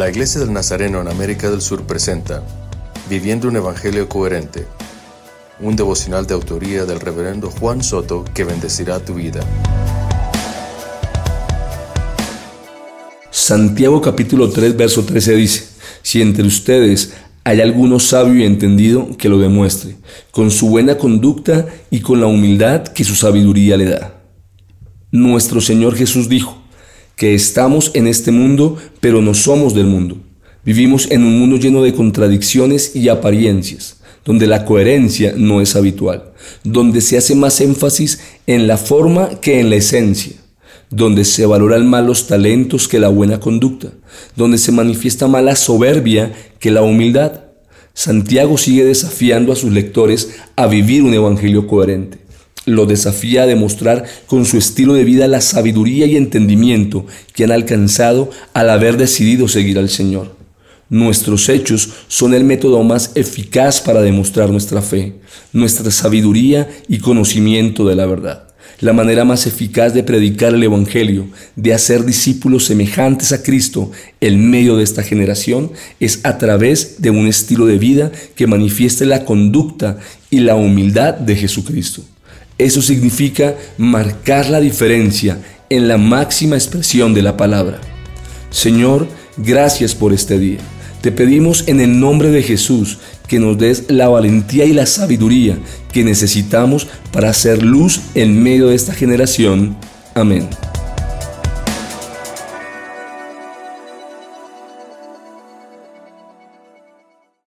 La Iglesia del Nazareno en América del Sur presenta Viviendo un Evangelio Coherente, un devocional de autoría del reverendo Juan Soto que bendecirá tu vida. Santiago capítulo 3 verso 13 dice, si entre ustedes hay alguno sabio y entendido que lo demuestre, con su buena conducta y con la humildad que su sabiduría le da. Nuestro Señor Jesús dijo que estamos en este mundo, pero no somos del mundo. Vivimos en un mundo lleno de contradicciones y apariencias, donde la coherencia no es habitual, donde se hace más énfasis en la forma que en la esencia, donde se valoran más los talentos que la buena conducta, donde se manifiesta más la soberbia que la humildad. Santiago sigue desafiando a sus lectores a vivir un evangelio coherente. Lo desafía a demostrar con su estilo de vida la sabiduría y entendimiento que han alcanzado al haber decidido seguir al Señor. Nuestros hechos son el método más eficaz para demostrar nuestra fe, nuestra sabiduría y conocimiento de la verdad. La manera más eficaz de predicar el Evangelio, de hacer discípulos semejantes a Cristo en medio de esta generación, es a través de un estilo de vida que manifieste la conducta y la humildad de Jesucristo. Eso significa marcar la diferencia en la máxima expresión de la palabra. Señor, gracias por este día. Te pedimos en el nombre de Jesús que nos des la valentía y la sabiduría que necesitamos para hacer luz en medio de esta generación. Amén.